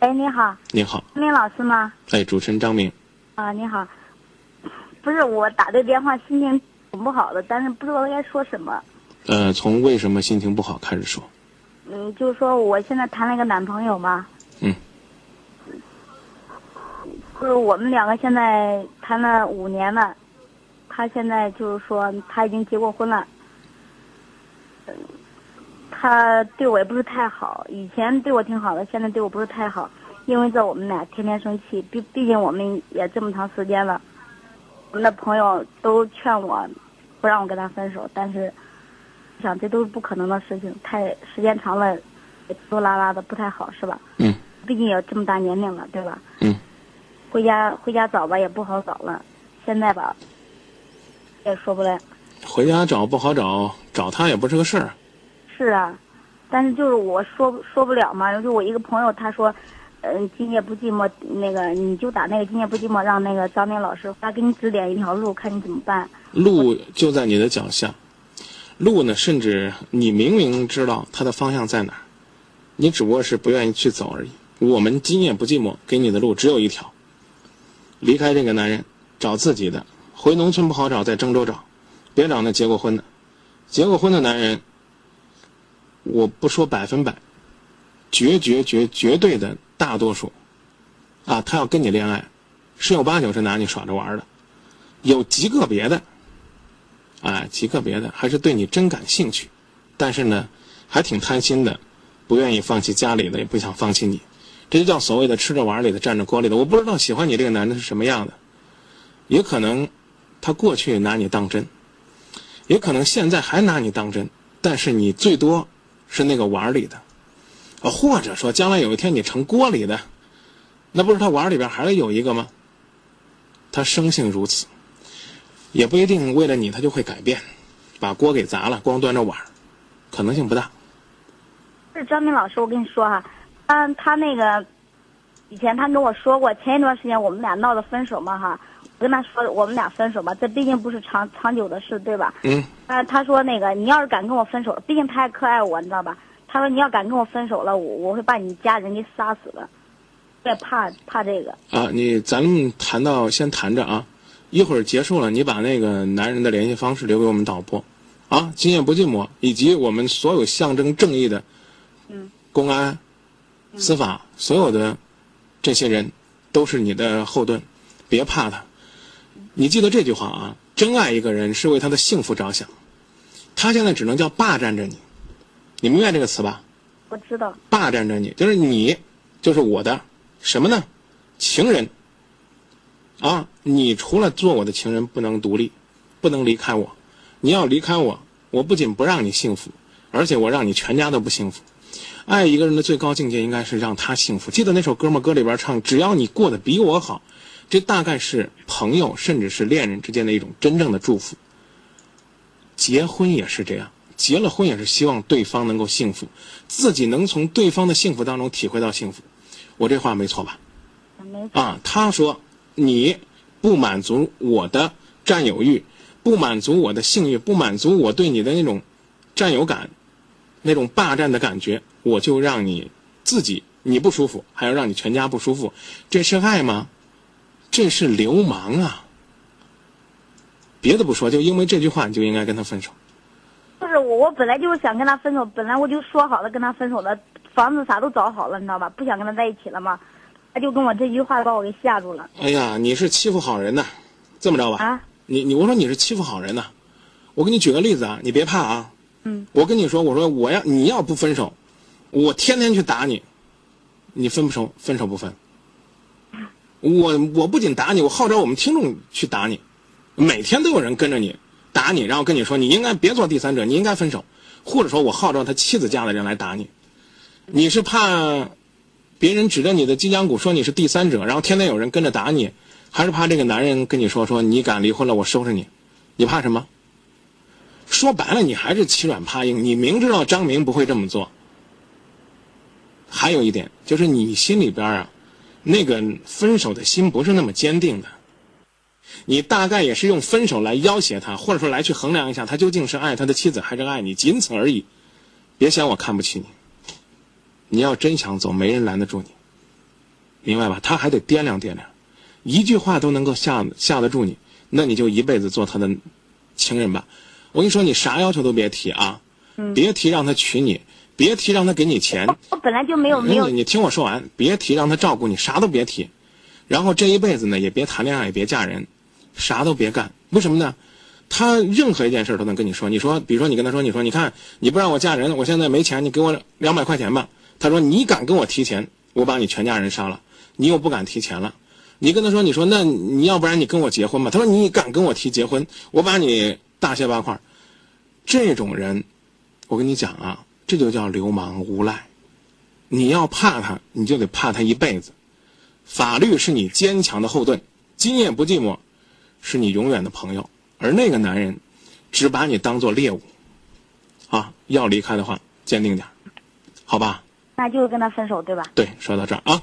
哎，你好，你好，张明老师吗？哎，主持人张明，啊，你好，不是我打这电话，心情挺不好的，但是不知道该说什么。呃，从为什么心情不好开始说。嗯，就是说我现在谈了一个男朋友嘛。嗯。就是我们两个现在谈了五年了，他现在就是说他已经结过婚了。嗯。他对我也不是太好，以前对我挺好的，现在对我不是太好。因为这我们俩天天生气，毕毕竟我们也这么长时间了。我们的朋友都劝我，不让我跟他分手，但是，想这都是不可能的事情。太时间长了，拖拉拉的不太好，是吧？嗯。毕竟也这么大年龄了，对吧？嗯。回家回家找吧，也不好找了。现在吧，也说不来。回家找不好找，找他也不是个事儿。是啊，但是就是我说说不了嘛。就我一个朋友，他说，嗯，今夜不寂寞，那个你就打那个今夜不寂寞，让那个张明老师他给你指点一条路，看你怎么办。路就在你的脚下，路呢，甚至你明明知道它的方向在哪儿，你只不过是不愿意去走而已。我们今夜不寂寞给你的路只有一条，离开这个男人，找自己的。回农村不好找，在郑州找，别找那结过婚的，结过婚的男人。我不说百分百，绝绝绝绝对的大多数，啊，他要跟你恋爱，十有八九是拿你耍着玩的，有极个别的，哎，极个别的还是对你真感兴趣，但是呢，还挺贪心的，不愿意放弃家里的，也不想放弃你，这就叫所谓的吃着碗里的，占着锅里的。我不知道喜欢你这个男的是什么样的，也可能他过去拿你当真，也可能现在还拿你当真，但是你最多。是那个碗里的，啊，或者说将来有一天你成锅里的，那不是他碗里边还有一个吗？他生性如此，也不一定为了你他就会改变，把锅给砸了，光端着碗，可能性不大。是张明老师，我跟你说哈，他他那个以前他跟我说过，前一段时间我们俩闹的分手嘛哈。我跟他说，我们俩分手吧，这毕竟不是长长久的事，对吧？嗯。他他说那个，你要是敢跟我分手，毕竟他还可爱我，你知道吧？他说你要敢跟我分手了，我我会把你家人给杀死了。也怕怕这个。啊，你咱们谈到先谈着啊，一会儿结束了，你把那个男人的联系方式留给我们导播，啊，今夜不寂寞，以及我们所有象征正义的，嗯，公安、司法所有的这些人，都是你的后盾，别怕他。你记得这句话啊！真爱一个人是为他的幸福着想，他现在只能叫霸占着你，你明白这个词吧？我知道。霸占着你，就是你，就是我的什么呢？情人。啊，你除了做我的情人，不能独立，不能离开我。你要离开我，我不仅不让你幸福，而且我让你全家都不幸福。爱一个人的最高境界应该是让他幸福。记得那首歌吗？歌里边唱：“只要你过得比我好。”这大概是朋友甚至是恋人之间的一种真正的祝福。结婚也是这样，结了婚也是希望对方能够幸福，自己能从对方的幸福当中体会到幸福。我这话没错吧？没错。啊，他说你不满足我的占有欲，不满足我的性欲，不满足我对你的那种占有感，那种霸占的感觉，我就让你自己你不舒服，还要让你全家不舒服，这是爱吗？这是流氓啊！别的不说，就因为这句话，你就应该跟他分手。就是我，我本来就是想跟他分手，本来我就说好了跟他分手的，房子啥都找好了，你知道吧？不想跟他在一起了嘛。他就跟我这句话把我给吓住了。哎呀，你是欺负好人呐！这么着吧？啊？你你我说你是欺负好人呐！我给你举个例子啊，你别怕啊。嗯。我跟你说，我说我要你要不分手，我天天去打你，你分不手，分手不分？我我不仅打你，我号召我们听众去打你，每天都有人跟着你打你，然后跟你说你应该别做第三者，你应该分手，或者说我号召他妻子家的人来打你，你是怕别人指着你的脊梁骨说你是第三者，然后天天有人跟着打你，还是怕这个男人跟你说说你敢离婚了我收拾你，你怕什么？说白了你还是欺软怕硬，你明知道张明不会这么做，还有一点就是你心里边啊。那个分手的心不是那么坚定的，你大概也是用分手来要挟他，或者说来去衡量一下他究竟是爱他的妻子还是爱你，仅此而已。别嫌我看不起你，你要真想走，没人拦得住你。明白吧？他还得掂量掂量，一句话都能够吓吓得住你，那你就一辈子做他的情人吧。我跟你说，你啥要求都别提啊，别提让他娶你，别提让他给你钱。我本来就没有没有你你听我说完，别提让他照顾你，啥都别提。然后这一辈子呢，也别谈恋爱，也别嫁人，啥都别干。为什么呢？他任何一件事都能跟你说。你说，比如说你跟他说，你说，你看你不让我嫁人，我现在没钱，你给我两百块钱吧。他说你敢跟我提钱，我把你全家人杀了。你又不敢提钱了，你跟他说，你说那你要不然你跟我结婚吧。他说你敢跟我提结婚，我把你大卸八块。这种人，我跟你讲啊，这就叫流氓无赖。你要怕他，你就得怕他一辈子。法律是你坚强的后盾，今夜不寂寞，是你永远的朋友。而那个男人，只把你当做猎物。啊，要离开的话，坚定点，好吧？那就是跟他分手，对吧？对，说到这儿啊。